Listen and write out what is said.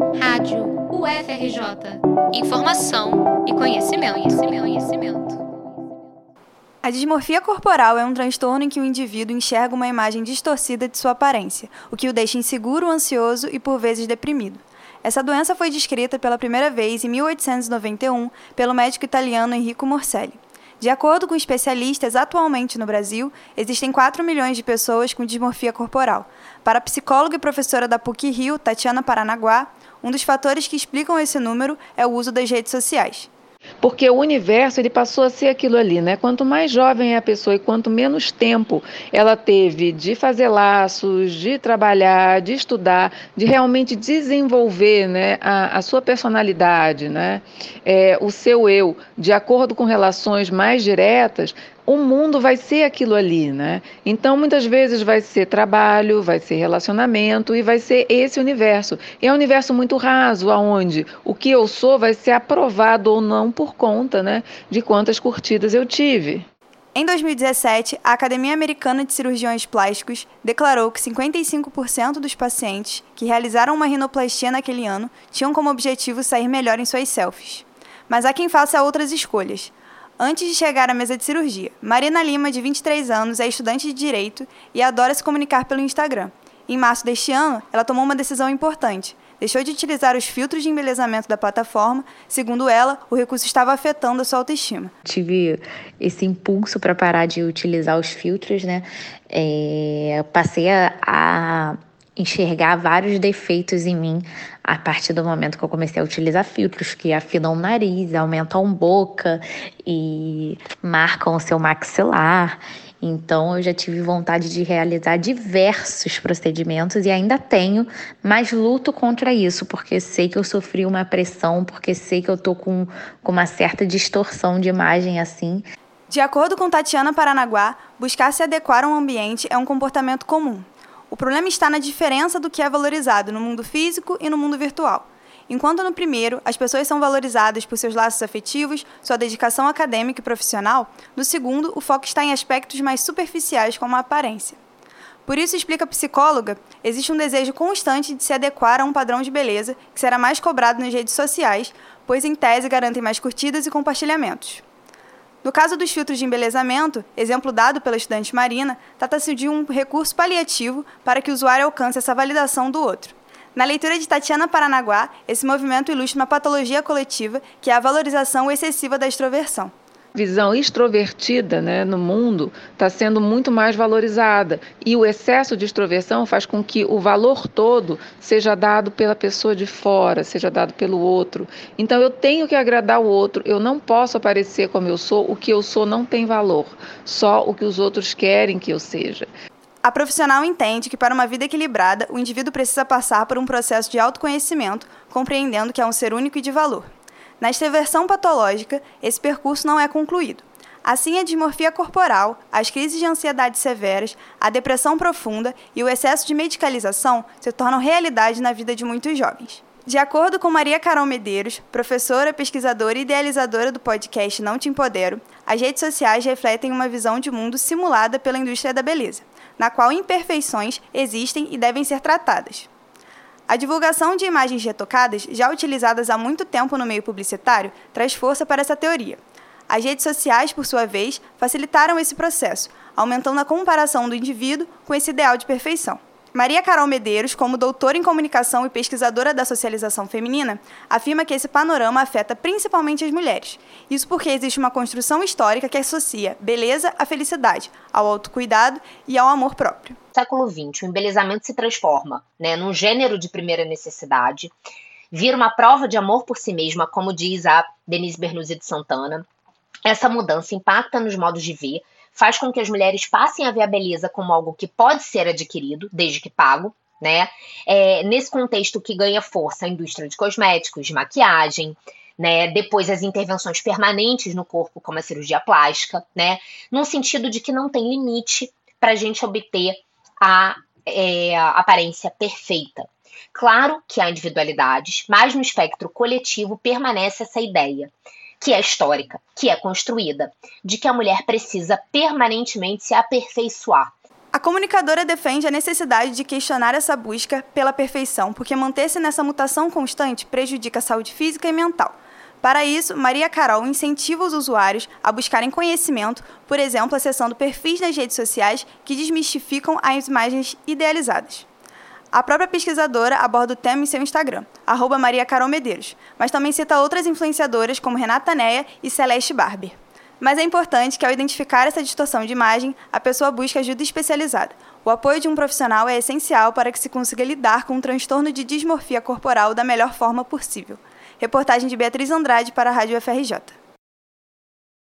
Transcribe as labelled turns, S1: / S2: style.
S1: Rádio UFRJ. Informação e conhecimento, conhecimento, conhecimento.
S2: A dismorfia corporal é um transtorno em que o indivíduo enxerga uma imagem distorcida de sua aparência, o que o deixa inseguro, ansioso e por vezes deprimido. Essa doença foi descrita pela primeira vez em 1891 pelo médico italiano Enrico Morselli. De acordo com especialistas, atualmente no Brasil, existem 4 milhões de pessoas com dismorfia corporal. Para a psicóloga e professora da PUC-Rio, Tatiana Paranaguá, um dos fatores que explicam esse número é o uso das redes sociais.
S3: Porque o universo ele passou a ser aquilo ali, né? Quanto mais jovem é a pessoa e quanto menos tempo ela teve de fazer laços, de trabalhar, de estudar, de realmente desenvolver, né, a, a sua personalidade, né, é, o seu eu, de acordo com relações mais diretas, o mundo vai ser aquilo ali, né? Então, muitas vezes vai ser trabalho, vai ser relacionamento e vai ser esse universo. E é um universo muito raso, aonde o que eu sou vai ser aprovado ou não por conta, né, de quantas curtidas eu tive.
S2: Em 2017, a Academia Americana de Cirurgiões Plásticos declarou que 55% dos pacientes que realizaram uma rinoplastia naquele ano tinham como objetivo sair melhor em suas selfies. Mas há quem faça outras escolhas, antes de chegar à mesa de cirurgia. Marina Lima, de 23 anos, é estudante de direito e adora se comunicar pelo Instagram. Em março deste ano, ela tomou uma decisão importante. Deixou de utilizar os filtros de embelezamento da plataforma. Segundo ela, o recurso estava afetando a sua autoestima.
S4: Tive esse impulso para parar de utilizar os filtros, né? É, passei a, a enxergar vários defeitos em mim a partir do momento que eu comecei a utilizar filtros que afinam o nariz, aumentam boca e marcam o seu maxilar. Então eu já tive vontade de realizar diversos procedimentos e ainda tenho, mas luto contra isso, porque sei que eu sofri uma pressão, porque sei que eu tô com, com uma certa distorção de imagem assim.
S2: De acordo com Tatiana Paranaguá, buscar se adequar a um ambiente é um comportamento comum. O problema está na diferença do que é valorizado no mundo físico e no mundo virtual. Enquanto no primeiro, as pessoas são valorizadas por seus laços afetivos, sua dedicação acadêmica e profissional, no segundo, o foco está em aspectos mais superficiais, como a aparência. Por isso, explica a psicóloga, existe um desejo constante de se adequar a um padrão de beleza que será mais cobrado nas redes sociais, pois, em tese, garantem mais curtidas e compartilhamentos. No caso dos filtros de embelezamento, exemplo dado pela estudante Marina, trata-se de um recurso paliativo para que o usuário alcance essa validação do outro. Na leitura de Tatiana Paranaguá, esse movimento ilustra uma patologia coletiva que é a valorização excessiva da extroversão
S3: visão extrovertida né, no mundo está sendo muito mais valorizada. E o excesso de extroversão faz com que o valor todo seja dado pela pessoa de fora, seja dado pelo outro. Então eu tenho que agradar o outro, eu não posso aparecer como eu sou, o que eu sou não tem valor, só o que os outros querem que eu seja.
S2: A profissional entende que, para uma vida equilibrada, o indivíduo precisa passar por um processo de autoconhecimento, compreendendo que é um ser único e de valor. Na extroversão patológica, esse percurso não é concluído. Assim, a dismorfia corporal, as crises de ansiedade severas, a depressão profunda e o excesso de medicalização se tornam realidade na vida de muitos jovens. De acordo com Maria Carol Medeiros, professora, pesquisadora e idealizadora do podcast Não Te Empodero, as redes sociais refletem uma visão de mundo simulada pela indústria da beleza, na qual imperfeições existem e devem ser tratadas. A divulgação de imagens retocadas, já utilizadas há muito tempo no meio publicitário, traz força para essa teoria. As redes sociais, por sua vez, facilitaram esse processo, aumentando a comparação do indivíduo com esse ideal de perfeição. Maria Carol Medeiros, como doutora em comunicação e pesquisadora da socialização feminina, afirma que esse panorama afeta principalmente as mulheres. Isso porque existe uma construção histórica que associa beleza à felicidade, ao autocuidado e ao amor próprio.
S5: No século XX, o embelezamento se transforma né, num gênero de primeira necessidade, vira uma prova de amor por si mesma, como diz a Denise Bernuzzi de Santana. Essa mudança impacta nos modos de ver, faz com que as mulheres passem a ver a beleza como algo que pode ser adquirido, desde que pago, né? É, nesse contexto que ganha força a indústria de cosméticos, de maquiagem, né? Depois as intervenções permanentes no corpo, como a cirurgia plástica, né? Num sentido de que não tem limite para a gente obter a, é, a aparência perfeita. Claro que há individualidades, mas no espectro coletivo permanece essa ideia que é histórica, que é construída, de que a mulher precisa permanentemente se aperfeiçoar.
S2: A comunicadora defende a necessidade de questionar essa busca pela perfeição, porque manter-se nessa mutação constante prejudica a saúde física e mental. Para isso, Maria Carol incentiva os usuários a buscarem conhecimento, por exemplo, acessando perfis nas redes sociais que desmistificam as imagens idealizadas. A própria pesquisadora aborda o tema em seu Instagram, arroba Maria Carol Medeiros, mas também cita outras influenciadoras como Renata Neia e Celeste Barber. Mas é importante que, ao identificar essa distorção de imagem, a pessoa busque ajuda especializada. O apoio de um profissional é essencial para que se consiga lidar com um transtorno de dismorfia corporal da melhor forma possível. Reportagem de Beatriz Andrade para a Rádio FRJ.